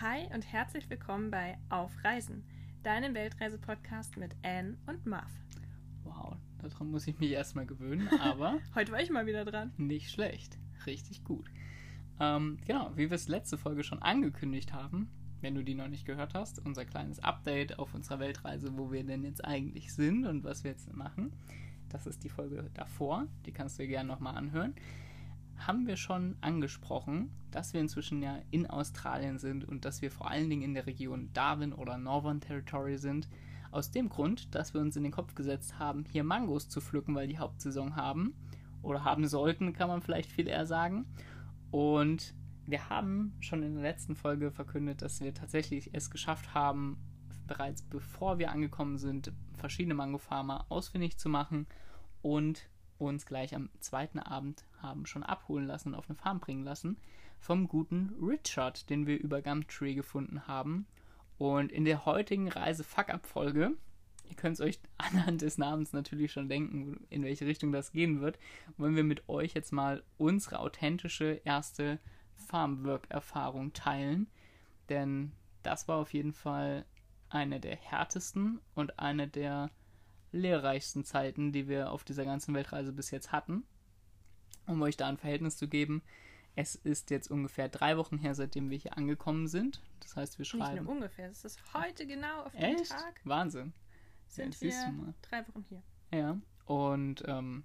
Hi und herzlich willkommen bei Auf Reisen, deinem Weltreise-Podcast mit Anne und Marv. Wow, daran muss ich mich erstmal gewöhnen, aber Heute war ich mal wieder dran. nicht schlecht. Richtig gut. Ähm, genau, wie wir es letzte Folge schon angekündigt haben, wenn du die noch nicht gehört hast, unser kleines Update auf unserer Weltreise, wo wir denn jetzt eigentlich sind und was wir jetzt machen. Das ist die Folge davor, die kannst du dir gerne nochmal anhören. Haben wir schon angesprochen, dass wir inzwischen ja in Australien sind und dass wir vor allen Dingen in der Region Darwin oder Northern Territory sind. Aus dem Grund, dass wir uns in den Kopf gesetzt haben, hier Mangos zu pflücken, weil die Hauptsaison haben. Oder haben sollten, kann man vielleicht viel eher sagen. Und wir haben schon in der letzten Folge verkündet, dass wir tatsächlich es geschafft haben, bereits bevor wir angekommen sind, verschiedene Mangofarmer ausfindig zu machen und uns gleich am zweiten Abend haben schon abholen lassen und auf eine Farm bringen lassen vom guten Richard, den wir über Gumtree gefunden haben. Und in der heutigen Reise-Fuck-Up-Folge, ihr könnt es euch anhand des Namens natürlich schon denken, in welche Richtung das gehen wird, wollen wir mit euch jetzt mal unsere authentische erste Farmwork-Erfahrung teilen. Denn das war auf jeden Fall eine der härtesten und eine der lehrreichsten Zeiten, die wir auf dieser ganzen Weltreise bis jetzt hatten. Um euch da ein Verhältnis zu geben, es ist jetzt ungefähr drei Wochen her, seitdem wir hier angekommen sind. Das heißt, wir Nicht schreiben. nur ungefähr, es ist heute genau auf den Echt? Tag Wahnsinn. sind Ja, wir drei Wochen hier. Ja, und ähm,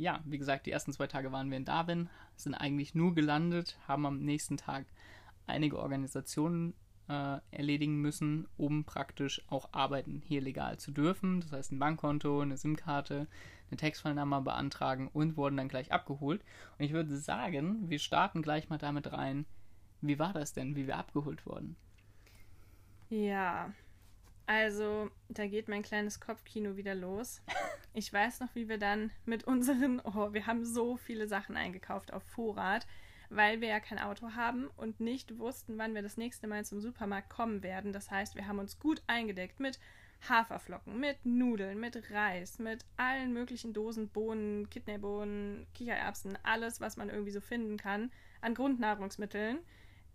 ja, wie gesagt, die ersten zwei Tage waren wir in Darwin, sind eigentlich nur gelandet, haben am nächsten Tag einige Organisationen äh, erledigen müssen, um praktisch auch arbeiten hier legal zu dürfen. Das heißt, ein Bankkonto, eine SIM-Karte, eine Textfile-Nummer beantragen und wurden dann gleich abgeholt. Und ich würde sagen, wir starten gleich mal damit rein. Wie war das denn, wie wir abgeholt wurden? Ja, also da geht mein kleines Kopfkino wieder los. Ich weiß noch, wie wir dann mit unseren, oh, wir haben so viele Sachen eingekauft auf Vorrat, weil wir ja kein Auto haben und nicht wussten, wann wir das nächste Mal zum Supermarkt kommen werden. Das heißt, wir haben uns gut eingedeckt mit Haferflocken, mit Nudeln, mit Reis, mit allen möglichen Dosen Bohnen, Kidneybohnen, Kichererbsen, alles, was man irgendwie so finden kann an Grundnahrungsmitteln.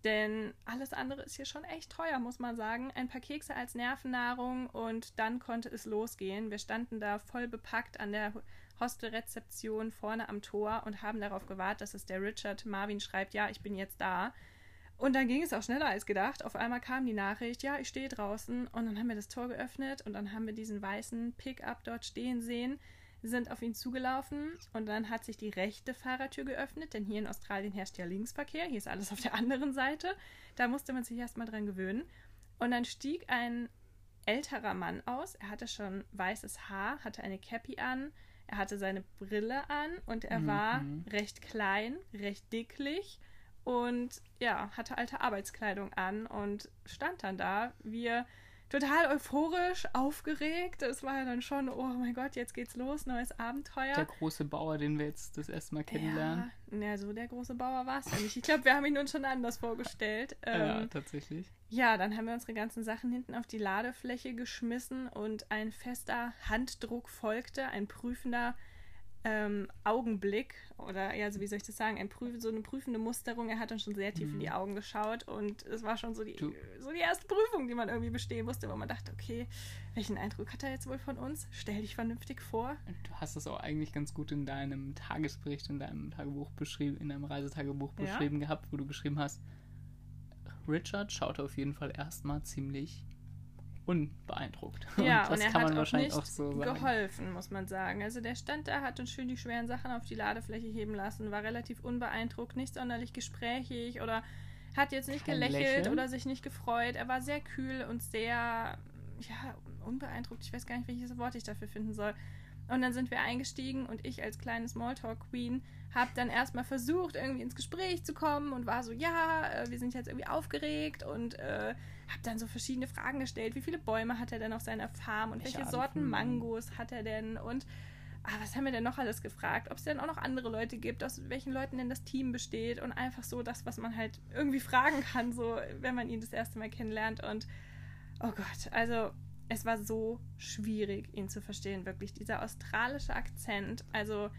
Denn alles andere ist hier schon echt teuer, muss man sagen. Ein paar Kekse als Nervennahrung und dann konnte es losgehen. Wir standen da voll bepackt an der Hostelrezeption vorne am Tor und haben darauf gewartet, dass es der Richard Marvin schreibt, ja, ich bin jetzt da. Und dann ging es auch schneller als gedacht. Auf einmal kam die Nachricht, ja, ich stehe draußen. Und dann haben wir das Tor geöffnet und dann haben wir diesen weißen Pickup dort stehen sehen, sind auf ihn zugelaufen und dann hat sich die rechte Fahrertür geöffnet, denn hier in Australien herrscht ja Linksverkehr. Hier ist alles auf der anderen Seite. Da musste man sich erstmal dran gewöhnen. Und dann stieg ein älterer Mann aus. Er hatte schon weißes Haar, hatte eine Cappy an, er hatte seine Brille an und er Mhm. war recht klein, recht dicklich und ja, hatte alte Arbeitskleidung an und stand dann da. Wir total euphorisch, aufgeregt. Es war ja dann schon, oh mein Gott, jetzt geht's los, neues Abenteuer. Der große Bauer, den wir jetzt das erste Mal kennenlernen. Ja, ja, so der große Bauer war es ja nicht. Ich glaube, wir haben ihn uns schon anders vorgestellt. Ja, Ähm, tatsächlich. ja, dann haben wir unsere ganzen Sachen hinten auf die Ladefläche geschmissen und ein fester Handdruck folgte, ein prüfender ähm, Augenblick oder ja, also wie soll ich das sagen, ein Prüf so eine prüfende Musterung. Er hat uns schon sehr tief in die Augen geschaut und es war schon so die, Mhm. Du- so die erste Prüfung, die man irgendwie bestehen musste, wo man dachte, okay, welchen Eindruck hat er jetzt wohl von uns? Stell dich vernünftig vor. Du hast es auch eigentlich ganz gut in deinem Tagesbericht, in deinem Tagebuch beschrieben, in deinem Reisetagebuch Ja. beschrieben gehabt, wo du geschrieben hast, Richard schaute auf jeden Fall erstmal ziemlich unbeeindruckt. Ja, und, das er kann hat man auch wahrscheinlich nicht auch so sagen. geholfen, muss man sagen. Also der stand da, hat uns schön die schweren Sachen auf die Ladefläche heben lassen, war relativ unbeeindruckt, nicht sonderlich gesprächig oder hat jetzt nicht Kein gelächelt Lächeln? oder sich nicht gefreut. Er war sehr kühl und sehr, ja, unbeeindruckt. Ich weiß gar nicht, welches Wort ich dafür finden soll. Und dann sind wir eingestiegen und ich als kleine Smalltalk-Queen habe dann erstmal versucht, irgendwie ins Gespräch zu kommen und war so, ja, äh, wir sind jetzt irgendwie aufgeregt und äh, habe dann so verschiedene Fragen gestellt. Wie viele Bäume hat er denn auf seiner Farm und Welche Sorten Mangos hat er denn und ah, was haben wir denn noch alles gefragt? Ob es denn auch noch andere Leute gibt, aus welchen Leuten denn das Team besteht und einfach so das, was man halt irgendwie fragen kann, so wenn man ihn das erste Mal kennenlernt und oh Gott, also es war so schwierig, ihn zu verstehen, wirklich. Dieser australische Akzent. Also,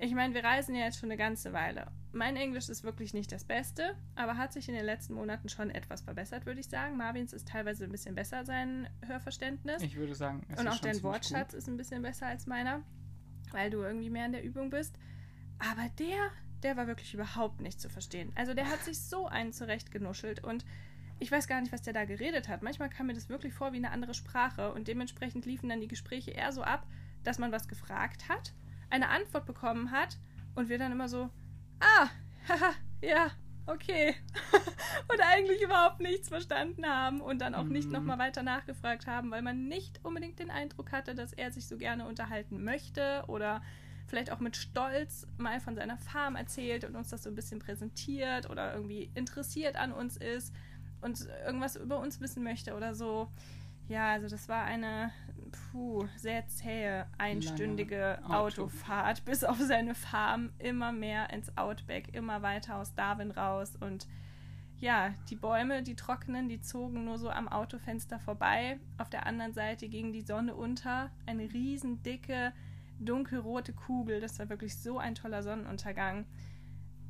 ich meine, wir reisen ja jetzt schon eine ganze Weile. Mein Englisch ist wirklich nicht das Beste, aber hat sich in den letzten Monaten schon etwas verbessert, würde ich sagen. Marvins ist teilweise ein bisschen besser, sein Hörverständnis. Ich würde sagen, es Und ist auch dein Wortschatz ist ein bisschen besser als meiner, weil du irgendwie mehr in der Übung bist. Aber der, der war wirklich überhaupt nicht zu verstehen. Also der hat sich so einen zurechtgenuschelt und ich weiß gar nicht, was der da geredet hat. Manchmal kam mir das wirklich vor wie eine andere Sprache und dementsprechend liefen dann die Gespräche eher so ab, dass man was gefragt hat, eine Antwort bekommen hat und wir dann immer so, ah, haha, ja, okay. und eigentlich überhaupt nichts verstanden haben und dann auch nicht Mhm. nochmal weiter nachgefragt haben, weil man nicht unbedingt den Eindruck hatte, dass er sich so gerne unterhalten möchte oder vielleicht auch mit Stolz mal von seiner Farm erzählt und uns das so ein bisschen präsentiert oder irgendwie interessiert an uns ist und irgendwas über uns wissen möchte oder so. Ja, also das war eine puh, sehr zähe, einstündige Lange Auto. Autofahrt bis auf seine Farm, immer mehr ins Outback, immer weiter aus Darwin raus und ja, die Bäume, die trockenen, die zogen nur so am Autofenster vorbei. Auf der anderen Seite ging die Sonne unter, eine riesen dicke, dunkelrote Kugel. Das war wirklich so ein toller Sonnenuntergang.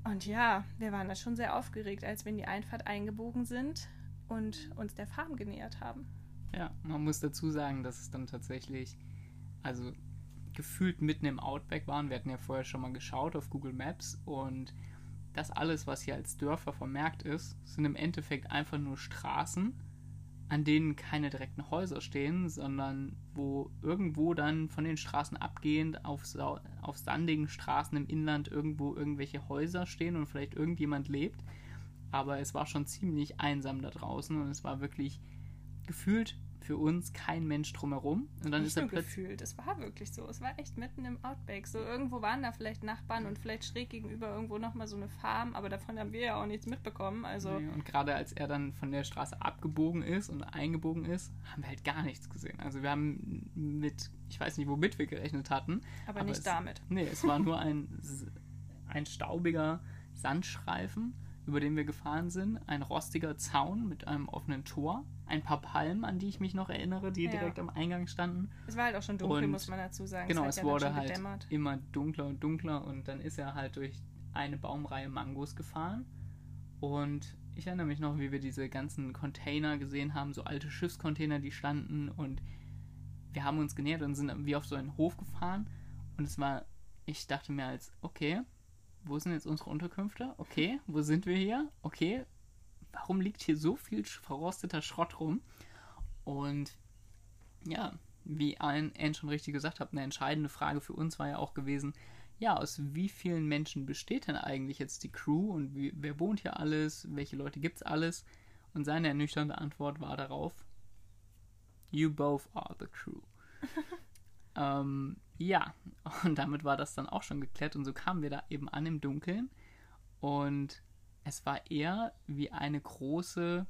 Und ja, wir waren da schon sehr aufgeregt, als wir in die Einfahrt eingebogen sind und uns der Farm genähert haben. Ja, man muss dazu sagen, dass es dann tatsächlich, also gefühlt mitten im Outback waren. Wir hatten ja vorher schon mal geschaut auf Google Maps und das alles, was hier als Dörfer vermerkt ist, sind im Endeffekt einfach nur Straßen, an denen keine direkten Häuser stehen, sondern wo irgendwo dann von den Straßen abgehend auf, auf sandigen Straßen im Inland irgendwo irgendwelche Häuser stehen und vielleicht irgendjemand lebt. Aber es war schon ziemlich einsam da draußen und es war wirklich gefühlt für uns kein Mensch drumherum. Und dann Nicht ist er plötzlich. gefühlt, es war wirklich so. Es war echt mitten im Outback. So irgendwo waren da vielleicht Nachbarn und vielleicht schräg gegenüber irgendwo nochmal so eine Farm, aber davon haben wir ja auch nichts mitbekommen. Also Nee, Und gerade als er dann von der Straße abgebogen ist und eingebogen ist, haben wir halt gar nichts gesehen. Also wir haben mit, ich weiß nicht, womit wir gerechnet hatten. aber, aber nicht es- damit. Nee, es war nur ein, ein staubiger Sandstreifen, über den wir gefahren sind. Ein rostiger Zaun mit einem offenen Tor. Ein paar Palmen, an die ich mich noch erinnere, die Ja. direkt am Eingang standen. Es war halt auch schon dunkel, Und muss man dazu sagen. Genau, hat es ja wurde halt gedämmert. immer dunkler und dunkler und dann ist er halt durch eine Baumreihe Mangos gefahren. Und ich erinnere mich noch, wie wir diese ganzen Container gesehen haben, so alte Schiffscontainer, die standen und wir haben uns genähert und sind wie auf so einen Hof gefahren und es war, ich dachte mir als, okay, wo sind jetzt unsere Unterkünfte? Okay, wo sind wir hier? Okay, warum liegt hier so viel verrosteter Schrott rum? Und ja, wie Anne Anne schon richtig gesagt hat, eine entscheidende Frage für uns war ja auch gewesen, ja, aus wie vielen Menschen besteht denn eigentlich jetzt die Crew und wie, wer wohnt hier alles, welche Leute gibt's alles? Und seine ernüchternde Antwort war darauf, You both are the crew. ähm, ja, und damit war das dann auch schon geklärt und so kamen wir da eben an im Dunkeln und es war eher wie eine große,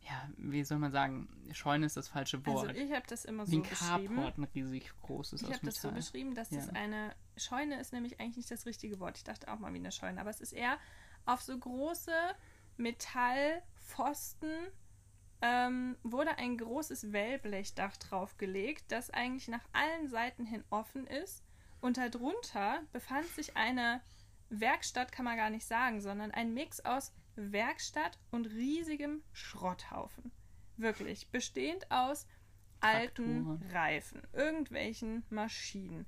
ja, wie soll man sagen, Scheune ist das falsche Wort. Also ich habe das immer wie so ein beschrieben. Carport, ein riesig großes Ich habe das so beschrieben, dass das Ja. eine Scheune ist, nämlich eigentlich nicht das richtige Wort. Ich dachte auch mal wie eine Scheune, aber es ist eher auf so große Metallpfosten ähm, wurde ein großes Wellblechdach draufgelegt, das eigentlich nach allen Seiten hin offen ist. Und darunter befand sich eine Werkstatt, kann man gar nicht sagen, sondern ein Mix aus Werkstatt und riesigem Schrotthaufen. Wirklich, bestehend aus alten. Reifen, irgendwelchen Maschinen,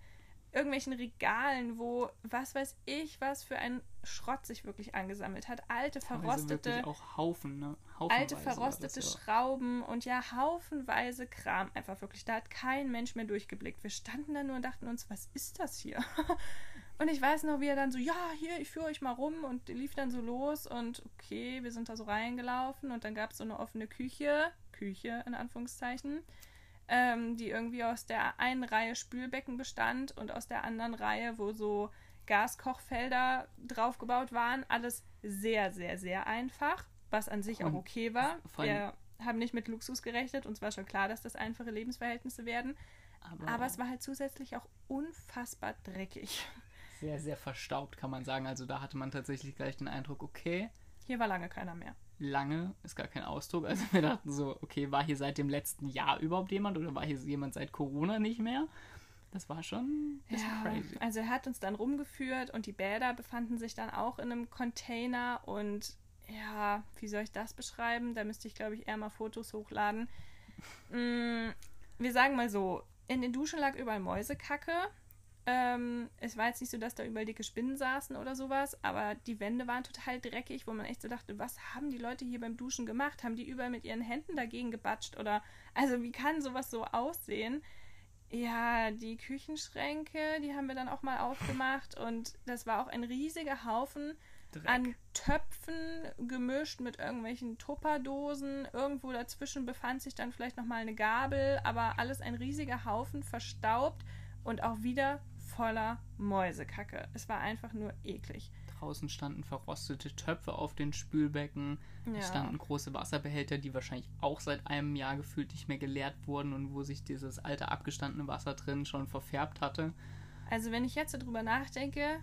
irgendwelchen Regalen, wo was weiß ich, was für ein Schrott sich wirklich angesammelt hat. Alte, verrostete Haufen, ne? alte verrostete das ja. Schrauben und ja, haufenweise Kram einfach wirklich. Da hat kein Mensch mehr durchgeblickt. Wir standen da nur und dachten uns, was ist das hier? Und ich weiß noch, wie er dann so, ja, hier, ich führe euch mal rum und lief dann so los und okay, wir sind da so reingelaufen und dann gab es so eine offene Küche, Küche in Anführungszeichen, ähm, die irgendwie aus der einen Reihe Spülbecken bestand und aus der anderen Reihe, wo so Gaskochfelder draufgebaut waren. Alles sehr, sehr, sehr einfach, was an sich auch Und okay war. Wir haben nicht mit Luxus gerechnet, uns war schon klar, dass das einfache Lebensverhältnisse werden. Aber, Aber es war halt zusätzlich auch unfassbar dreckig. sehr, sehr verstaubt, kann man sagen. Also da hatte man tatsächlich gleich den Eindruck, okay, Hier war lange keiner mehr. Lange ist gar kein Ausdruck. Also wir dachten so, okay, war hier seit dem letzten Jahr überhaupt jemand oder war hier jemand seit Corona nicht mehr? Das war schon Ja, crazy. also er hat uns dann rumgeführt und die Bäder befanden sich dann auch in einem Container und ja, wie soll ich das beschreiben? Da müsste ich, glaube ich, eher mal Fotos hochladen. Mm, wir sagen mal so, in den Duschen lag überall Mäusekacke. Ähm, es war jetzt nicht so, dass da überall dicke Spinnen saßen oder sowas, aber die Wände waren total dreckig, wo man echt so dachte, was haben die Leute hier beim Duschen gemacht? Haben die überall mit ihren Händen dagegen gebatscht oder also wie kann sowas so aussehen? Ja, die Küchenschränke, die haben wir dann auch mal aufgemacht und das war auch ein riesiger Haufen Dreck. an Töpfen gemischt mit irgendwelchen Tupperdosen. Irgendwo dazwischen befand sich dann vielleicht nochmal eine Gabel, aber alles ein riesiger Haufen, verstaubt und auch wieder voller Mäusekacke. Es war einfach nur eklig. Draußen standen verrostete Töpfe auf den Spülbecken. Ja. Es standen große Wasserbehälter, die wahrscheinlich auch seit einem Jahr gefühlt nicht mehr geleert wurden und wo sich dieses alte abgestandene Wasser drin schon verfärbt hatte. Also wenn ich jetzt so drüber nachdenke,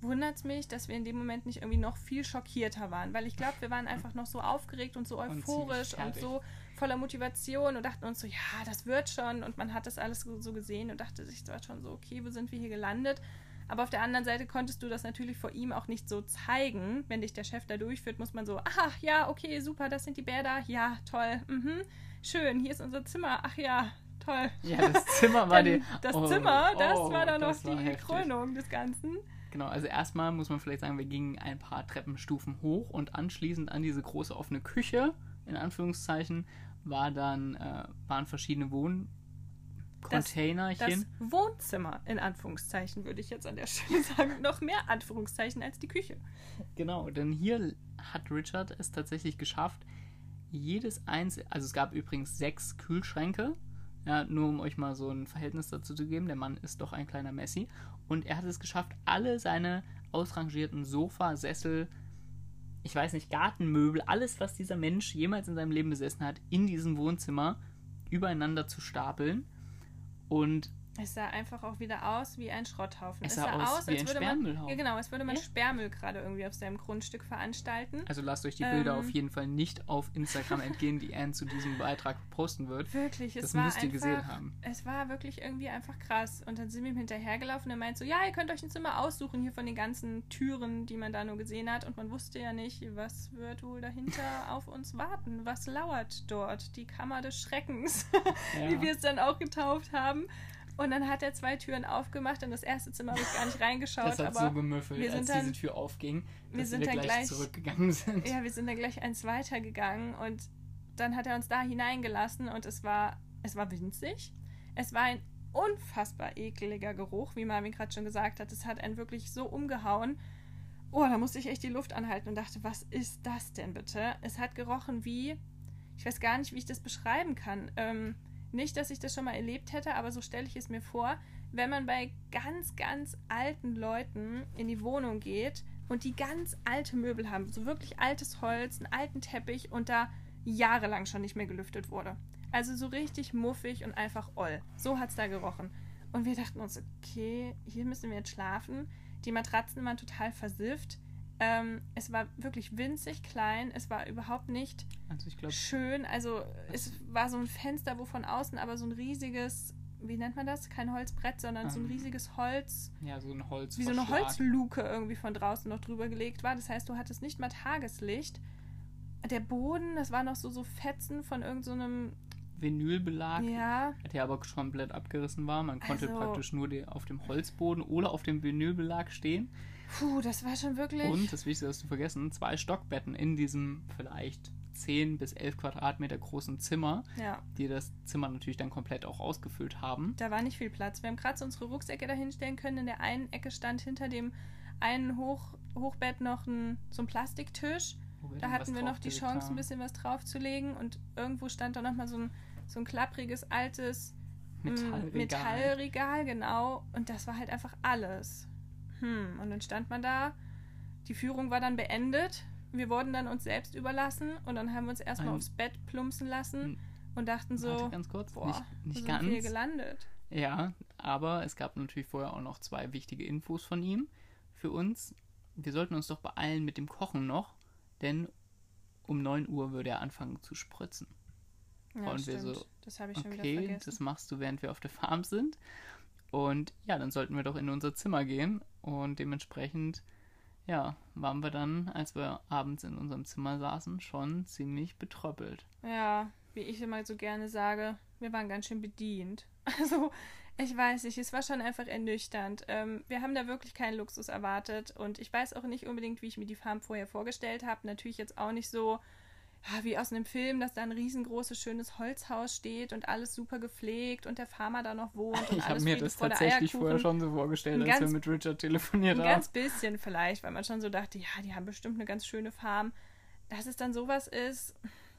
wundert es mich, dass wir in dem Moment nicht irgendwie noch viel schockierter waren. Weil ich glaube, wir waren einfach noch so aufgeregt und so Und euphorisch und, fertig. so voller Motivation und dachten uns so, ja, das wird schon. Und man hat das alles so gesehen und dachte sich zwar schon so, okay, wo sind wir hier gelandet? Aber auf der anderen Seite konntest du das natürlich vor ihm auch nicht so zeigen. Wenn dich der Chef da durchführt, muss man so, ach ja, okay, super, das sind die Bäder. Ja, toll. Mhm. Schön, hier ist unser Zimmer. Ach ja, toll. Ja, das Zimmer war die. das oh, Zimmer, das oh, war dann noch die heftig. Krönung des Ganzen. Genau, also erstmal muss man vielleicht sagen, wir gingen ein paar Treppenstufen hoch und anschließend an diese große offene Küche, in Anführungszeichen, war dann, äh, waren verschiedene Das Wohncontainerchen. Wohnzimmer, in Anführungszeichen, würde ich jetzt an der Stelle sagen. Noch mehr Anführungszeichen als die Küche. Genau, denn hier hat Richard es tatsächlich geschafft, jedes einzelne, also es gab übrigens sechs Kühlschränke, ja, nur um euch mal so ein Verhältnis dazu zu geben, der Mann ist doch ein kleiner Messi, und er hat es geschafft, alle seine ausrangierten Sofa, Sessel, ich weiß nicht, Gartenmöbel, alles, was dieser Mensch jemals in seinem Leben besessen hat, in diesem Wohnzimmer übereinander zu stapeln. Und Es sah einfach auch wieder aus wie ein Schrotthaufen. Es sah aus wie ein würde man, Sperrmüllhaufen. ja, genau, als würde man Ja. Sperrmüll gerade irgendwie auf seinem Grundstück veranstalten. also lasst euch die Bilder Ähm. auf jeden Fall nicht auf Instagram entgehen, die Anne zu diesem Beitrag posten wird. Wirklich, es Das war müsst ihr einfach, gesehen haben. Es war wirklich irgendwie einfach krass. Und dann sind wir ihm hinterhergelaufen und er meint so, ja, ihr könnt euch ein Zimmer aussuchen hier von den ganzen Türen, die man da nur gesehen hat. Und man wusste ja nicht, was wird wohl dahinter auf uns warten. Was lauert dort? Die Kammer des Schreckens, Ja. wie wir es dann auch getauft haben. Und dann hat er zwei Türen aufgemacht. In das erste Zimmer habe ich gar nicht reingeschaut. Das hat aber so gemüffelt, wir sind als dann- diese Tür aufging, wir sind wir dann gleich, gleich- zurückgegangen sind. Ja, wir sind dann gleich eins weitergegangen und dann hat er uns da hineingelassen und es war, es war winzig. Es war ein unfassbar ekeliger Geruch, wie Marvin gerade schon gesagt hat. Es hat einen wirklich so umgehauen. Oh, da musste ich echt die Luft anhalten und dachte, was ist das denn bitte? Es hat gerochen wie, ich weiß gar nicht, wie ich das beschreiben kann. Ähm, nicht, dass ich das schon mal erlebt hätte, aber so stelle ich es mir vor, wenn man bei ganz, ganz alten Leuten in die Wohnung geht und die ganz alte Möbel haben, so wirklich altes Holz, einen alten Teppich und da jahrelang schon nicht mehr gelüftet wurde. Also so richtig muffig und einfach oll. So hat es da gerochen. Und wir dachten uns, okay, hier müssen wir jetzt schlafen. Die Matratzen waren total versifft. Ähm, es war wirklich winzig klein. Es war überhaupt nicht Also ich glaube, schön. Also es war so ein Fenster, wo von außen aber so ein riesiges, wie nennt man das? Kein Holzbrett, sondern so ein Ähm, riesiges Holz, ja, so ein Holz. wie so eine Holzluke irgendwie von draußen noch drüber gelegt war. Das heißt, du hattest nicht mal Tageslicht. Der Boden, das war noch so, so Fetzen von irgendeinem, Vinylbelag, ja, der aber komplett abgerissen war. Man konnte Also- praktisch nur die, auf dem Holzboden oder auf dem Vinylbelag stehen. puh, das war schon wirklich. Und, das Wichtigste hast du vergessen, zwei Stockbetten in diesem vielleicht 10 bis 11 Quadratmeter großen Zimmer, Ja, die das Zimmer natürlich dann komplett auch ausgefüllt haben. da war nicht viel Platz. Wir haben gerade so unsere Rucksäcke dahinstellen können. In der einen Ecke stand hinter dem einen Hoch, Hochbett noch ein, so ein Plastiktisch. Da hatten wir noch die Chance, ein haben. bisschen was draufzulegen und irgendwo stand da nochmal so ein, so ein klappriges, altes mm, Metallregal. Metallregal, genau. Und das war halt einfach alles. Hm, und dann stand man da, die Führung war dann beendet, wir wurden dann uns selbst überlassen und dann haben wir uns erstmal Ein- aufs Bett plumpsen lassen Hm. und dachten so, Warte ganz kurz, boah, nicht, nicht sind wir hier ganz. gelandet? Ja, aber es gab natürlich vorher auch noch zwei wichtige Infos von ihm für uns. Wir sollten uns doch beeilen mit dem Kochen noch, denn um 9 Uhr würde er anfangen zu spritzen. Ja, Und wir stimmt. so, das habe ich schon wieder Okay, vergessen. das machst du, während wir auf der Farm sind. Und ja, dann sollten wir doch in unser Zimmer gehen. Und dementsprechend, ja, waren wir dann, als wir abends in unserem Zimmer saßen, schon ziemlich betröppelt. Ja, wie ich immer so gerne sage, wir waren ganz schön bedient. Also, ich weiß nicht, es war schon einfach ernüchternd. Ähm, wir haben da wirklich keinen Luxus erwartet und ich weiß auch nicht unbedingt, wie ich mir die Farm vorher vorgestellt habe. Natürlich jetzt auch nicht so wie aus einem Film, dass da ein riesengroßes, schönes Holzhaus steht und alles super gepflegt und der Farmer da noch wohnt und Ich habe mir das tatsächlich vorher schon so vorgestellt, Ein als wir mit Richard telefoniert Ein haben. ganz bisschen vielleicht, weil man schon so dachte, ja, die haben bestimmt eine ganz schöne Farm. Dass es dann sowas ist,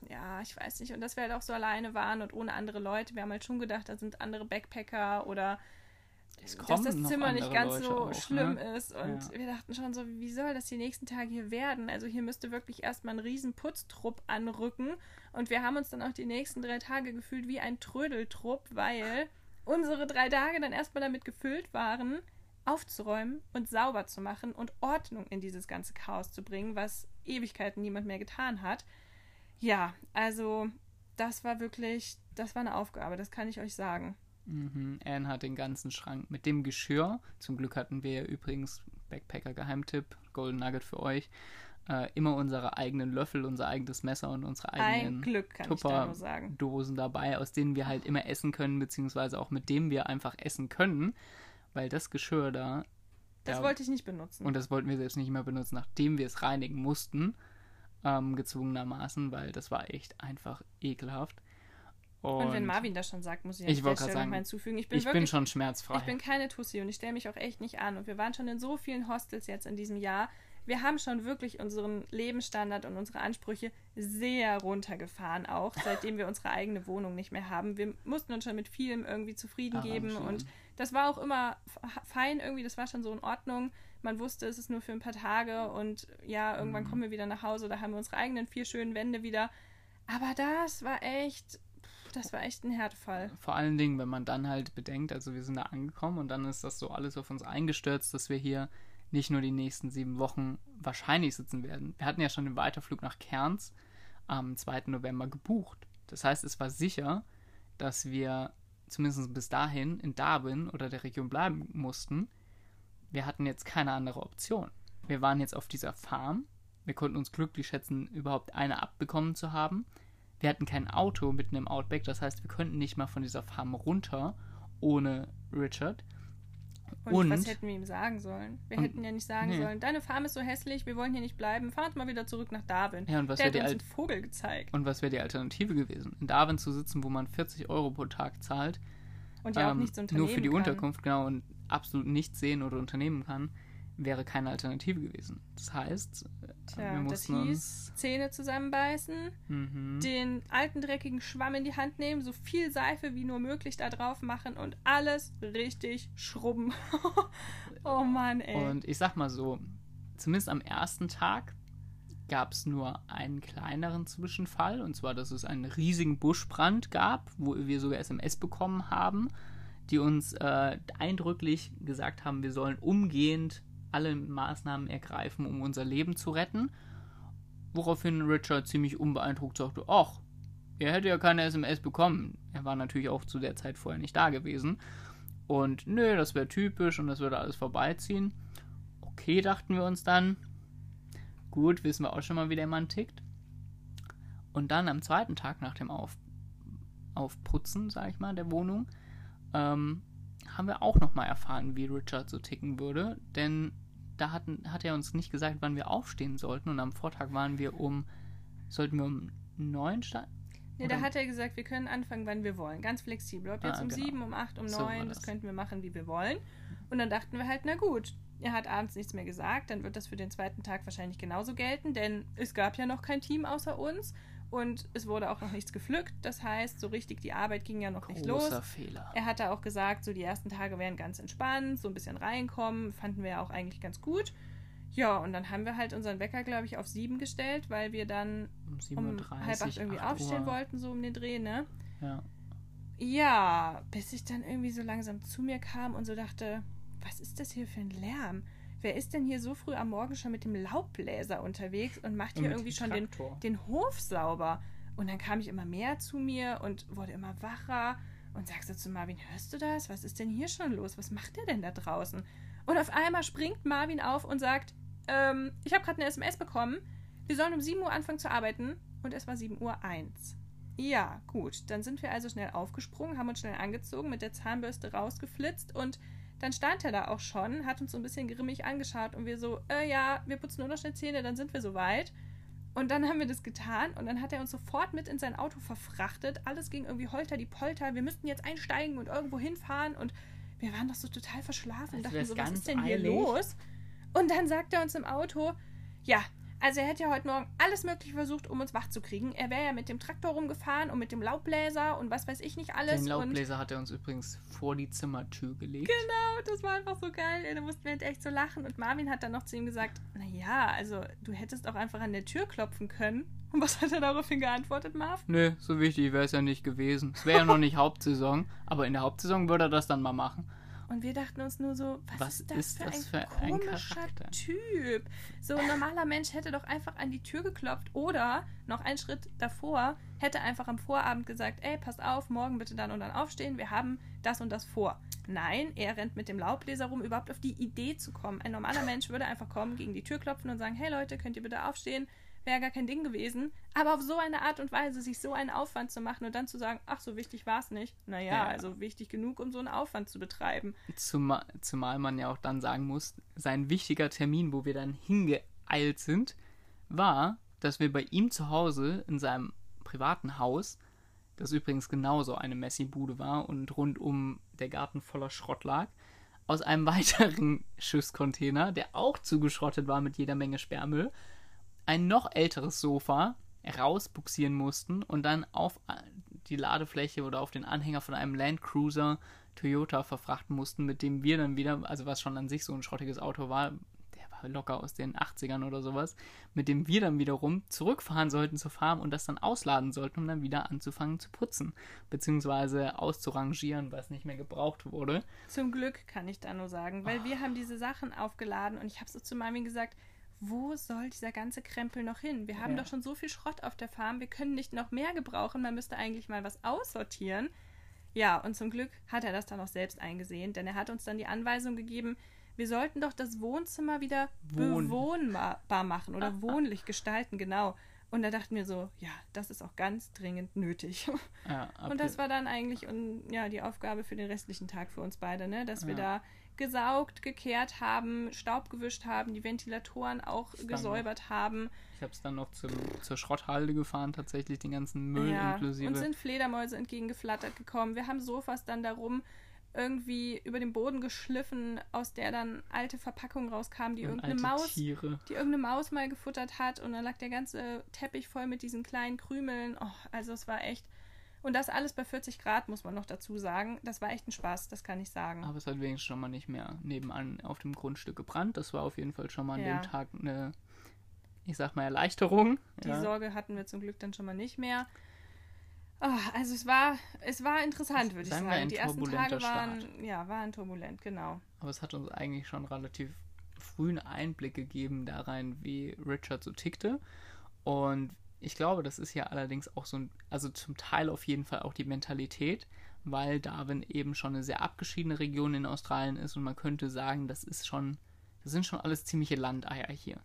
ja, ich weiß nicht. Und dass wir halt auch so alleine waren und ohne andere Leute. Wir haben halt schon gedacht, da sind andere Backpacker oder dass das Zimmer nicht ganz Leute so auch, schlimm ne? ist. Und Ja. wir dachten schon so, wie soll das die nächsten Tage hier werden? Also hier müsste wirklich erstmal ein riesen Putztrupp anrücken. Und wir haben uns dann auch die nächsten drei Tage gefühlt wie ein Trödeltrupp, weil unsere drei Tage dann erstmal damit gefüllt waren, aufzuräumen und sauber zu machen und Ordnung in dieses ganze Chaos zu bringen, was Ewigkeiten niemand mehr getan hat. Ja, also das war wirklich, das war eine Aufgabe, das kann ich euch sagen. Mhm. Anne hat den ganzen Schrank mit dem Geschirr. Zum Glück hatten wir ja übrigens Backpacker-Geheimtipp, Golden Nugget für euch. Äh, immer unsere eigenen Löffel, unser eigenes Messer und unsere eigenen ich da. Tupperdosen dabei, aus denen wir halt immer essen können, beziehungsweise auch mit dem wir einfach essen können, weil das Geschirr da. Das ja, wollte ich nicht benutzen. Und das wollten wir selbst nicht mehr benutzen, nachdem wir es reinigen mussten, ähm, gezwungenermaßen, weil das war echt einfach ekelhaft. Und, Und wenn Marvin das schon sagt, muss ich, Ich an sagen, mal hinzufügen. Ich bin ich wirklich, bin schon schmerzfrei. ich bin keine Tussi und ich stelle mich auch echt nicht an. Und wir waren schon in so vielen Hostels jetzt in diesem Jahr. Wir haben schon wirklich unseren Lebensstandard und unsere Ansprüche sehr runtergefahren, auch seitdem wir unsere eigene Wohnung nicht mehr haben. Wir mussten uns schon mit vielem irgendwie zufrieden geben und das war auch immer fein irgendwie, das war schon so in Ordnung. Man wusste, es ist nur für ein paar Tage und ja, irgendwann Mhm. kommen wir wieder nach Hause, da haben wir unsere eigenen vier schönen Wände wieder. Aber das war echt, das war echt ein Härtefall. Vor allen Dingen, wenn man dann halt bedenkt, also wir sind da angekommen und dann ist das so alles auf uns eingestürzt, dass wir hier nicht nur die nächsten sieben Wochen wahrscheinlich sitzen werden. Wir hatten ja schon den Weiterflug nach Cairns am 2. November gebucht. Das heißt, es war sicher, dass wir zumindest bis dahin in Darwin oder der Region bleiben mussten. Wir hatten jetzt keine andere Option. Wir waren jetzt auf dieser Farm. Wir konnten uns glücklich schätzen, überhaupt eine abbekommen zu haben. Wir hatten kein Auto mitten im Outback, das heißt, wir könnten nicht mal von dieser Farm runter ohne Richard. Und, Und- was hätten wir ihm sagen sollen? Wir Und- hätten ja nicht sagen nee. sollen, deine Farm ist so hässlich, wir wollen hier nicht bleiben, fahrt mal wieder zurück nach Darwin. Ja, und was Der wäre hat die, uns einen Vogel gezeigt. und was wär die Alternative gewesen? In Darwin zu sitzen, wo man 40 Euro pro Tag zahlt, Und ja auch ähm, nichts unternehmen nur für die kann. Unterkunft, genau, und absolut nichts sehen oder unternehmen kann, wäre keine Alternative gewesen. Das heißt, äh, Tja, wir das mussten hieß, uns. Zähne zusammenbeißen, Mhm. den alten dreckigen Schwamm in die Hand nehmen, so viel Seife wie nur möglich da drauf machen und alles richtig schrubben. oh Mann, ey. Und ich sag mal so, zumindest am ersten Tag gab es nur einen kleineren Zwischenfall, und zwar, dass es einen riesigen Buschbrand gab, wo wir sogar SMS bekommen haben, die uns äh, eindrücklich gesagt haben, wir sollen umgehend alle Maßnahmen ergreifen, um unser Leben zu retten. Woraufhin Richard ziemlich unbeeindruckt sagte, ach, er hätte ja keine SMS bekommen. Er war natürlich auch zu der Zeit vorher nicht da gewesen. Und nö, das wäre typisch und das würde alles vorbeiziehen. Okay, dachten wir uns dann. Gut, wissen wir auch schon mal, wie der Mann tickt. Und dann am zweiten Tag nach dem Auf Aufputzen, sag ich mal, der Wohnung, ähm, haben wir auch nochmal erfahren, wie Richard so ticken würde. Denn da hatten, hat er uns nicht gesagt, wann wir aufstehen sollten. Und am Vortag waren wir um, sollten wir um neun starten? nee, da oder- hat er gesagt, wir können anfangen, wann wir wollen. Ganz flexibel. Ob Ah, jetzt um genau. sieben, um acht, um So neun, das das. könnten wir machen, wie wir wollen. Und dann dachten wir halt, na gut, er hat abends nichts mehr gesagt, dann wird das für den zweiten Tag wahrscheinlich genauso gelten, denn es gab ja noch kein Team außer uns und es wurde auch noch nichts gepflückt. Das heißt, so richtig die Arbeit ging ja noch nicht los. Großer Fehler. Er hatte auch gesagt, so die ersten Tage wären ganz entspannt, so ein bisschen reinkommen, fanden wir ja auch eigentlich ganz gut. Ja, und dann haben wir halt unseren Wecker, glaube ich, auf sieben gestellt, weil wir dann Um um 7.30 halb acht irgendwie 8 aufstehen wollten, so um den Dreh, ne? Ja. Ja, bis ich dann irgendwie so langsam zu mir kam und so dachte, was ist das hier für ein Lärm? Wer ist denn hier so früh am Morgen schon mit dem Laubbläser unterwegs und macht Und hier mit irgendwie schon den, den Hof sauber? Und dann kam ich immer mehr zu mir und wurde immer wacher und sagte zu Marvin, hörst du das? Was ist denn hier schon los? Was macht der denn da draußen? Und auf einmal springt Marvin auf und sagt, ähm, ich habe gerade eine SMS bekommen, wir sollen um 7 Uhr anfangen zu arbeiten und es war 7 Uhr 1. Ja, gut, dann sind wir also schnell aufgesprungen, haben uns schnell angezogen, mit der Zahnbürste rausgeflitzt und dann stand er da auch schon, hat uns so ein bisschen grimmig angeschaut und wir so, äh, ja, wir putzen nur noch schnell Zähne, dann sind wir soweit. Und dann haben wir das getan und dann hat er uns sofort mit in sein Auto verfrachtet. Alles ging irgendwie holter die Polter. Wir müssten jetzt einsteigen und irgendwo hinfahren und wir waren doch so total verschlafen und Als dachten so, was ist denn hier eilig. los? Und dann sagt er uns im Auto, ja, also er hätte ja heute Morgen alles Mögliche versucht, um uns wach zu kriegen. Er wäre ja mit dem Traktor rumgefahren und mit dem Laubbläser und was weiß ich nicht alles. Den Laubbläser hat er uns übrigens vor die Zimmertür gelegt. Genau, das war einfach so geil. Da mussten wir halt echt so lachen. Und Marvin hat dann noch zu ihm gesagt, naja, also du hättest auch einfach an der Tür klopfen können. Und was hat er daraufhin geantwortet, Marv? Nö, so wichtig wäre es ja nicht gewesen. Es wäre ja noch nicht Hauptsaison, aber in der Hauptsaison würde er das dann mal machen. Und wir dachten uns nur so, was, Was ist das, ist für, das ein für ein komischer Charakter? Typ? So ein normaler Mensch hätte doch einfach an die Tür geklopft oder noch einen Schritt davor hätte einfach am Vorabend gesagt, ey, passt auf, morgen bitte dann und dann aufstehen, wir haben das und das vor. Nein, er rennt mit dem Laubbläser rum, überhaupt auf die Idee zu kommen. Ein normaler Mensch würde einfach kommen, gegen die Tür klopfen und sagen, hey Leute, könnt ihr bitte aufstehen? Wäre gar kein Ding gewesen. Aber auf so eine Art und Weise, sich so einen Aufwand zu machen und dann zu sagen, ach, so wichtig war es nicht. Naja, Ja. also wichtig genug, um so einen Aufwand zu betreiben. Zumal, zumal man ja auch dann sagen muss, sein wichtiger Termin, wo wir dann hingeeilt sind, war, dass wir bei ihm zu Hause in seinem privaten Haus, das übrigens genauso eine Messi-Bude war und rundum der Garten voller Schrott lag, aus einem weiteren Schiffscontainer, der auch zugeschrottet war mit jeder Menge Sperrmüll, ein noch älteres Sofa rausbuxieren mussten und dann auf die Ladefläche oder auf den Anhänger von einem Land Cruiser Toyota verfrachten mussten, mit dem wir dann wieder, also was schon an sich so ein schrottiges Auto war, der war locker aus den 80ern oder sowas, mit dem wir dann wiederum zurückfahren sollten zur Farm und das dann ausladen sollten, um dann wieder anzufangen zu putzen, beziehungsweise auszurangieren, was nicht mehr gebraucht wurde. Zum Glück kann ich da nur sagen, weil wir haben diese Sachen aufgeladen und ich habe so zu Marvin gesagt, wo soll dieser ganze Krempel noch hin? Wir haben Ja. doch schon so viel Schrott auf der Farm, wir können nicht noch mehr gebrauchen, man müsste eigentlich mal was aussortieren. Ja, und zum Glück hat er das dann auch selbst eingesehen, denn er hat uns dann die Anweisung gegeben, wir sollten doch das Wohnzimmer wieder Wohn- bewohnbar machen oder wohnlich gestalten, genau. Und da dachten wir so, ja, das ist auch ganz dringend nötig. Ja, Und das war dann eigentlich ja, die Aufgabe für den restlichen Tag für uns beide, ne? dass wir Ja. da gesaugt, gekehrt haben, Staub gewischt haben, die Ventilatoren auch dann gesäubert haben. ich habe es dann noch zum, zur Schrotthalde gefahren, tatsächlich den ganzen Müll ja, inklusive. uns sind Fledermäuse entgegengeflattert gekommen. Wir haben Sofas dann darum irgendwie über den Boden geschliffen, aus der dann alte Verpackungen rauskamen, die und irgendeine Maus Tiere. die irgendeine Maus mal gefuttert hat und dann lag der ganze Teppich voll mit diesen kleinen Krümeln. Oh, also es war echt. Und das alles bei 40 Grad, muss man noch dazu sagen. Das war echt ein Spaß, das kann ich sagen. Aber es hat wenigstens schon mal nicht mehr nebenan auf dem Grundstück gebrannt. Das war auf jeden Fall schon mal an Ja. dem Tag eine, ich sag mal, Erleichterung. Die ja. Sorge hatten wir zum Glück dann schon mal nicht mehr. Ah, also es war, es war interessant, würde ich Sagen ein Die ersten Tage waren, Start. ja, waren turbulent, genau. Aber es hat uns eigentlich schon relativ frühen Einblick gegeben da rein, wie Richard so tickte. Und ich glaube, das ist ja allerdings auch so ein, also zum Teil auf jeden Fall auch die Mentalität, weil Darwin eben schon eine sehr abgeschiedene Region in Australien ist und man könnte sagen, das ist schon, das sind schon alles ziemliche Landeier hier.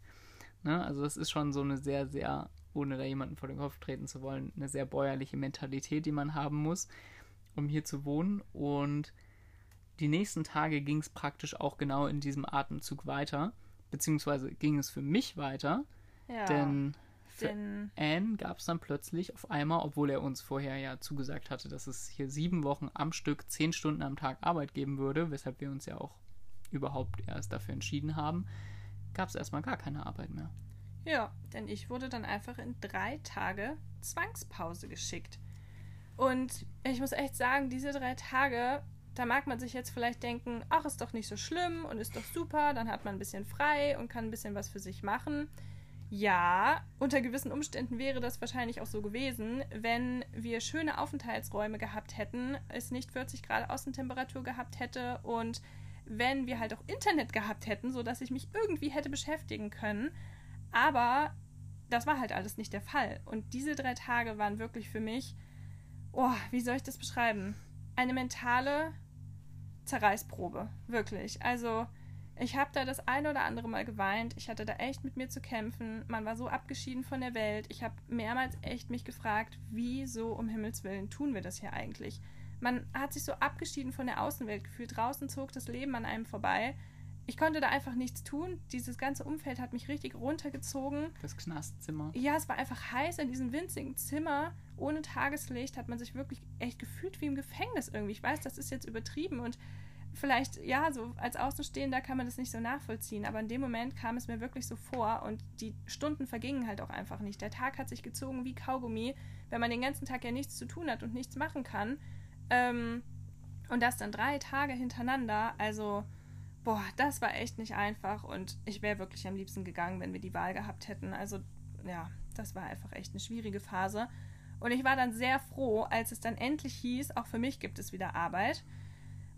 Ne? Also das ist schon so eine sehr, sehr, ohne da jemanden vor den Kopf treten zu wollen, eine sehr bäuerliche Mentalität, die man haben muss, um hier zu wohnen. Und die nächsten Tage ging es praktisch auch genau in diesem Atemzug weiter, beziehungsweise ging es für mich weiter, Ja, denn für denn Anne gab es dann plötzlich auf einmal, obwohl er uns vorher ja zugesagt hatte, dass es hier sieben Wochen am Stück, zehn Stunden am Tag Arbeit geben würde, weshalb wir uns ja auch überhaupt erst dafür entschieden haben, gab es erstmal gar keine Arbeit mehr. Ja, denn ich wurde dann einfach in drei Tage Zwangspause geschickt. Und ich muss echt sagen, diese drei Tage, da mag man sich jetzt vielleicht denken, ach, ist doch nicht so schlimm und ist doch super, dann hat man ein bisschen frei und kann ein bisschen was für sich machen. Ja, unter gewissen Umständen wäre das wahrscheinlich auch so gewesen, wenn wir schöne Aufenthaltsräume gehabt hätten, es nicht 40 Grad Außentemperatur gehabt hätte und wenn wir halt auch Internet gehabt hätten, sodass ich mich irgendwie hätte beschäftigen können. Aber das war halt alles nicht der Fall. Und diese drei Tage waren wirklich für mich, oh, wie soll ich das beschreiben? Eine mentale Zerreißprobe, wirklich. Also ich habe da das eine oder andere Mal geweint. Ich hatte da echt mit mir zu kämpfen. Man war so abgeschieden von der Welt. Ich habe mehrmals echt mich gefragt, wieso um Himmels Willen tun wir das hier eigentlich? Man hat sich so abgeschieden von der Außenwelt gefühlt. Draußen zog das Leben an einem vorbei. Ich konnte da einfach nichts tun. Dieses ganze Umfeld hat mich richtig runtergezogen. Das Knastzimmer. Ja, es war einfach heiß in diesem winzigen Zimmer. Ohne Tageslicht hat man sich wirklich echt gefühlt wie im Gefängnis irgendwie. Ich weiß, das ist jetzt übertrieben und vielleicht, ja, so als Außenstehender kann man das nicht so nachvollziehen, aber in dem Moment kam es mir wirklich so vor und die Stunden vergingen halt auch einfach nicht. Der Tag hat sich gezogen wie Kaugummi, wenn man den ganzen Tag ja nichts zu tun hat und nichts machen kann. Ähm, und das dann drei Tage hintereinander, also, boah, das war echt nicht einfach und ich wäre wirklich am liebsten gegangen, wenn wir die Wahl gehabt hätten. Also, ja, das war einfach echt eine schwierige Phase. Und ich war dann sehr froh, als es dann endlich hieß, auch für mich gibt es wieder Arbeit.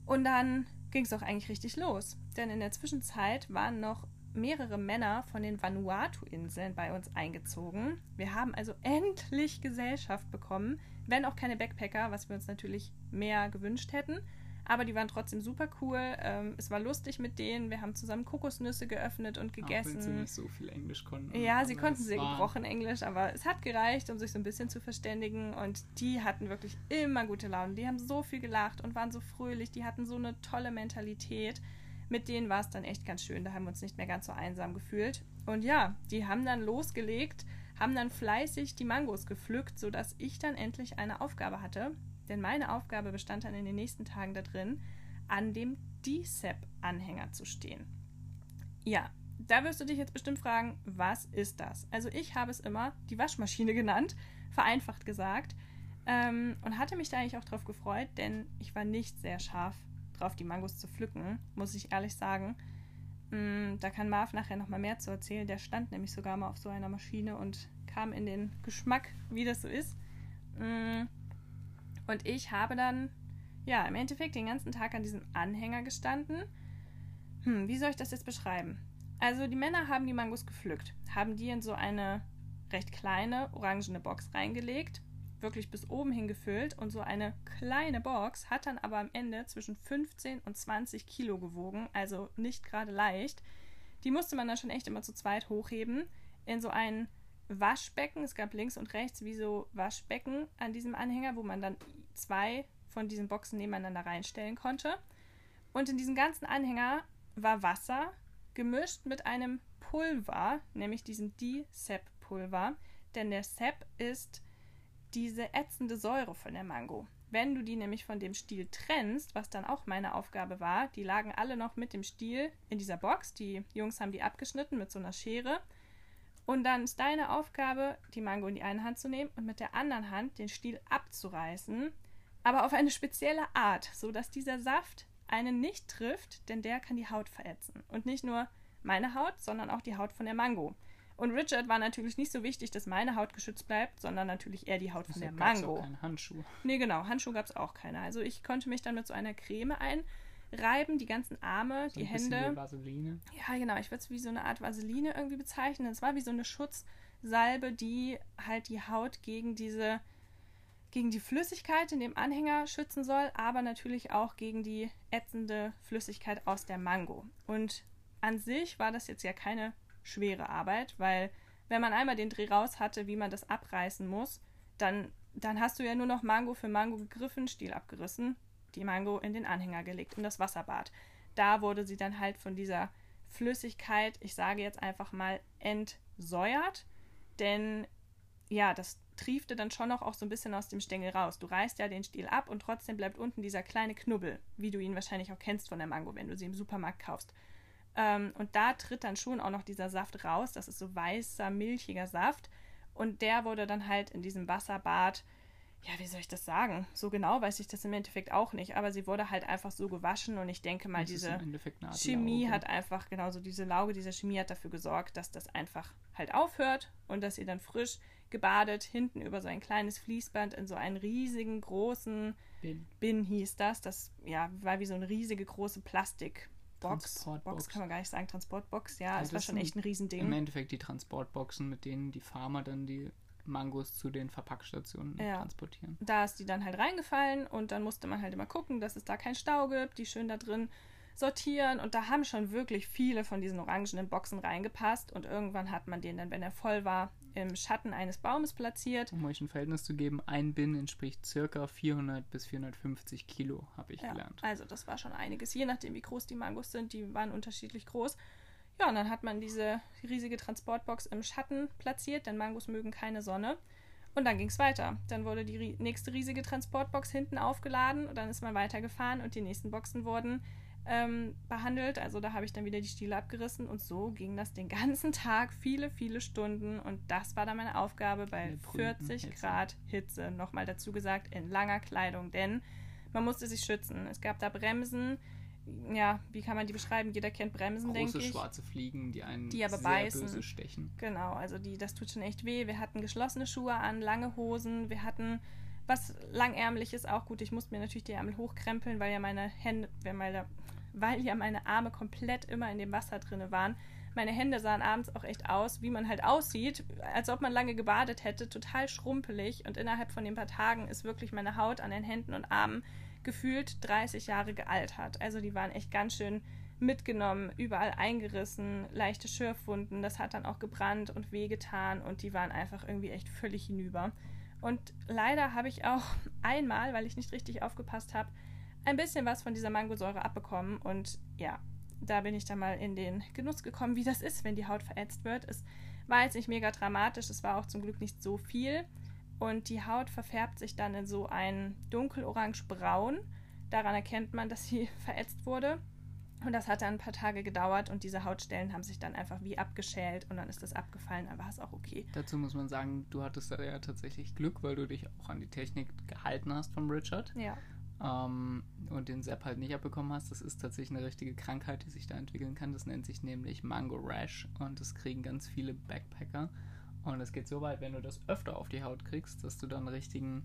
Und dann ging es auch eigentlich richtig los. Denn in der Zwischenzeit waren noch mehrere Männer von den Vanuatu-Inseln bei uns eingezogen. Wir haben also endlich Gesellschaft bekommen, wenn auch keine Backpacker, was wir uns natürlich mehr gewünscht hätten. Aber die waren trotzdem super cool. Ähm, es war lustig mit denen. Wir haben zusammen Kokosnüsse geöffnet und gegessen. Auch wenn sie nicht so viel Englisch konnten. Ja, sie konnten sehr gebrochen Englisch, aber es hat gereicht, um sich so ein bisschen zu verständigen. Und die hatten wirklich immer gute Laune. Die haben so viel gelacht und waren so fröhlich. Die hatten so eine tolle Mentalität. Mit denen war es dann echt ganz schön. Da haben wir uns nicht mehr ganz so einsam gefühlt. Und ja, die haben dann losgelegt, haben dann fleißig die Mangos gepflückt, sodass ich dann endlich eine Aufgabe hatte. Denn meine Aufgabe bestand dann in den nächsten Tagen darin, an dem DCEP-Anhänger zu stehen. Ja, da wirst du dich jetzt bestimmt fragen, was ist das? Also ich habe es immer die Waschmaschine genannt, vereinfacht gesagt, ähm, und hatte mich da eigentlich auch drauf gefreut, denn ich war nicht sehr scharf drauf, die Mangos zu pflücken, muss ich ehrlich sagen. Mm, da kann Marv nachher nochmal mehr zu erzählen. Der stand nämlich sogar mal auf so einer Maschine und kam in den Geschmack, wie das so ist. Mm, und ich habe dann, ja, im Endeffekt den ganzen Tag an diesem Anhänger gestanden. Hm, wie soll ich das jetzt beschreiben? Also die Männer haben die Mangos gepflückt, haben die in so eine recht kleine orangene Box reingelegt, wirklich bis oben hin gefüllt und so eine kleine Box hat dann aber am Ende zwischen 15 und 20 Kilo gewogen, also nicht gerade leicht. Die musste man dann schon echt immer zu zweit hochheben in so ein Waschbecken. Es gab links und rechts wie so Waschbecken an diesem Anhänger, wo man dann zwei von diesen Boxen nebeneinander reinstellen konnte. Und in diesem ganzen Anhänger war Wasser gemischt mit einem Pulver, nämlich diesem D-Sep-Pulver. Denn der Sep ist diese ätzende Säure von der Mango. Wenn du die nämlich von dem Stiel trennst, was dann auch meine Aufgabe war, die lagen alle noch mit dem Stiel in dieser Box. Die Jungs haben die abgeschnitten mit so einer Schere. Und dann ist deine Aufgabe, die Mango in die eine Hand zu nehmen und mit der anderen Hand den Stiel abzureißen, aber auf eine spezielle Art, sodass dieser Saft einen nicht trifft, denn der kann die Haut verätzen. Und nicht nur meine Haut, sondern auch die Haut von der Mango. Und Richard war natürlich nicht so wichtig, dass meine Haut geschützt bleibt, sondern natürlich eher die Haut von der Mango. auch keine Handschuhe. Nee, genau, Handschuhe gab es auch keine. Also ich konnte mich dann mit so einer Creme einreiben, die ganzen Arme, So die Hände. Vaseline. Ja, genau, ich würde es wie so eine Art Vaseline irgendwie bezeichnen. Es war wie so eine Schutzsalbe, die halt die Haut gegen diese, gegen die Flüssigkeit in dem Anhänger schützen soll, aber natürlich auch gegen die ätzende Flüssigkeit aus der Mango. Und an sich war das jetzt ja keine schwere Arbeit, weil wenn man einmal den Dreh raus hatte, wie man das abreißen muss, dann, dann hast du ja nur noch Mango für Mango gegriffen, Stiel abgerissen, die Mango in den Anhänger gelegt, in das Wasserbad. Da wurde sie dann halt von dieser Flüssigkeit, ich sage jetzt einfach mal, entsäuert, denn ja, das triefte dann schon noch auch so ein bisschen aus dem Stängel raus. Du reißt ja den Stiel ab und trotzdem bleibt unten dieser kleine Knubbel, wie du ihn wahrscheinlich auch kennst von der Mango, wenn du sie im Supermarkt kaufst. Ähm, und da tritt dann schon auch noch dieser Saft raus. Das ist so weißer, milchiger Saft. Und der wurde dann halt in diesem Wasserbad, ja, wie soll ich das sagen? So genau weiß ich das im Endeffekt auch nicht. Aber sie wurde halt einfach so gewaschen und ich denke mal, Das diese Chemie hat einfach, genauso diese Lauge dieser Chemie hat dafür gesorgt, dass das einfach halt aufhört und dass ihr dann frisch gebadet hinten über so ein kleines Fließband in so einen riesigen, großen Bin. Bin hieß das. Das ja, war wie so eine riesige große Plastik, Box. Transportbox. Box kann man gar nicht sagen, Transportbox, ja, Ja, es war schon echt ein Riesending. Im Endeffekt die Transportboxen, mit denen die Farmer dann die Mangos zu den Verpackstationen Ja. transportieren. da ist die dann halt reingefallen und dann musste man halt immer gucken, dass es da keinen Stau gibt, die schön da drin sortieren und da haben schon wirklich viele von diesen orangenen Boxen reingepasst und irgendwann hat man den dann, wenn er voll war, im Schatten eines Baumes platziert. Um euch ein Verhältnis zu geben, ein Bin entspricht circa 400 bis 450 Kilo, habe ich Ja, gelernt. also das war schon einiges, je nachdem wie groß die Mangos sind, die waren unterschiedlich groß. Ja, und dann hat man diese riesige Transportbox im Schatten platziert, denn Mangos mögen keine Sonne. Und dann ging es weiter. Dann wurde die nächste riesige Transportbox hinten aufgeladen und dann ist man weitergefahren und die nächsten Boxen wurden ähm, behandelt. Also da habe ich dann wieder die Stiele abgerissen und so ging das den ganzen Tag, viele, viele Stunden. Und das war dann meine Aufgabe bei der brütenden 40 Hitze. Grad Hitze. Nochmal dazu gesagt, in langer Kleidung, denn man musste sich schützen. Es gab da Bremsen. Ja, wie kann man die beschreiben? Jeder kennt Bremsen, denke Große ich. schwarze Fliegen, die einen Die aber sehr beißen. böse stechen. Genau, also die, das tut schon echt weh. Wir hatten geschlossene Schuhe an, lange Hosen, wir hatten was langärmliches auch gut. Ich musste mir natürlich die Ärmel hochkrempeln, weil ja meine Hände, weil ja meine Arme komplett immer in dem Wasser drinne waren. Meine Hände sahen abends auch echt aus, wie man halt aussieht, als ob man lange gebadet hätte, total schrumpelig. Und innerhalb von den paar Tagen ist wirklich meine Haut an den Händen und Armen gefühlt 30 Jahre gealtert. Also die waren echt ganz schön mitgenommen, überall eingerissen, leichte Schürfwunden, das hat dann auch gebrannt und wehgetan und die waren einfach irgendwie echt völlig hinüber. Und leider habe ich auch einmal, weil ich nicht richtig aufgepasst habe, ein bisschen was von dieser Mangosäure abbekommen und ja, da bin ich dann mal in den Genuss gekommen, wie das ist, wenn die Haut verätzt wird. Es war jetzt nicht mega dramatisch, es war auch zum Glück nicht so viel und die Haut verfärbt sich dann in so ein dunkelorange-braun. Daran erkennt man, dass sie verätzt wurde. Und das hat dann ein paar Tage gedauert und diese Hautstellen haben sich dann einfach wie abgeschält und dann ist das abgefallen, dann war es auch okay. Dazu muss man sagen, du hattest da ja tatsächlich Glück, weil du dich auch an die Technik gehalten hast von Richard Ja. ähm, und den Sepp halt nicht abbekommen hast. Das ist tatsächlich eine richtige Krankheit, die sich da entwickeln kann. Das nennt sich nämlich Mango Rash und das kriegen ganz viele Backpacker. Und es geht so weit, wenn du das öfter auf die Haut kriegst, dass du dann richtigen,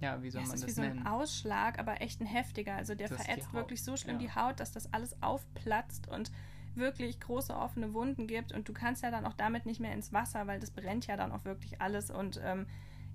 ja, wie soll Ja, man ist wie das so ein nennen? Ausschlag, aber echt ein heftiger. Also der Das ist verätzt wirklich so schlimm ja. die Haut, dass das alles aufplatzt und wirklich große offene Wunden gibt. Und du kannst ja dann auch damit nicht mehr ins Wasser, weil das brennt ja dann auch wirklich alles. Und ähm,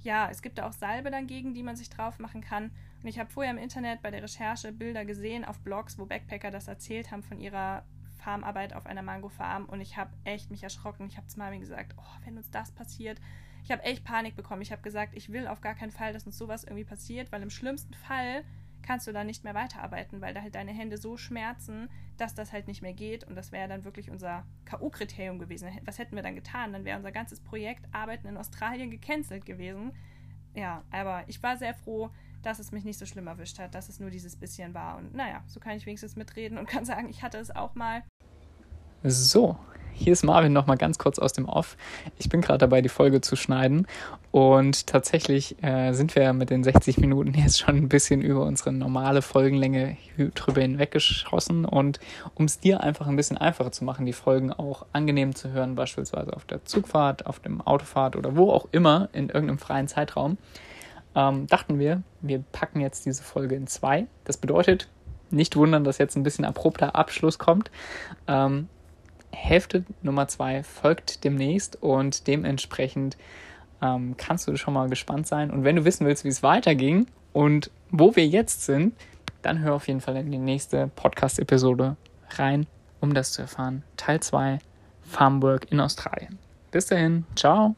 ja, es gibt da auch Salbe dagegen, die man sich drauf machen kann. Und ich habe vorher im Internet bei der Recherche Bilder gesehen auf Blogs, wo Backpacker das erzählt haben von ihrer Farmarbeit auf einer Mango-Farm. Und ich habe echt mich erschrocken. Ich habe zu Mami gesagt, oh, wenn uns das passiert, ich habe echt Panik bekommen. Ich habe gesagt, ich will auf gar keinen Fall, dass uns sowas irgendwie passiert, weil im schlimmsten Fall kannst du dann nicht mehr weiterarbeiten, weil da halt deine Hände so schmerzen, dass das halt nicht mehr geht. Und das wäre dann wirklich unser K.O.-Kriterium gewesen. Was hätten wir dann getan? Dann wäre unser ganzes Projekt Arbeiten in Australien gecancelt gewesen. Ja, aber ich war sehr froh, dass es mich nicht so schlimm erwischt hat, dass es nur dieses bisschen war. Und naja, so kann ich wenigstens mitreden und kann sagen, ich hatte es auch mal. So, hier ist Marvin nochmal ganz kurz aus dem Off. Ich bin gerade dabei, die Folge zu schneiden und tatsächlich äh, sind wir mit den 60 Minuten jetzt schon ein bisschen über unsere normale Folgenlänge drüber hinweggeschossen und um es dir einfach ein bisschen einfacher zu machen, die Folgen auch angenehm zu hören, beispielsweise auf der Zugfahrt, auf dem Autofahrt oder wo auch immer in irgendeinem freien Zeitraum, ähm, dachten wir, wir packen jetzt diese Folge in zwei. Das bedeutet, nicht wundern, dass jetzt ein bisschen abrupter Abschluss kommt. Ähm, Hälfte Nummer zwei folgt demnächst und dementsprechend ähm, kannst du schon mal gespannt sein. Und wenn du wissen willst, wie es weiterging und wo wir jetzt sind, dann hör auf jeden Fall in die nächste Podcast-Episode rein, um das zu erfahren. Teil 2 Farmwork in Australien. Bis dahin, ciao.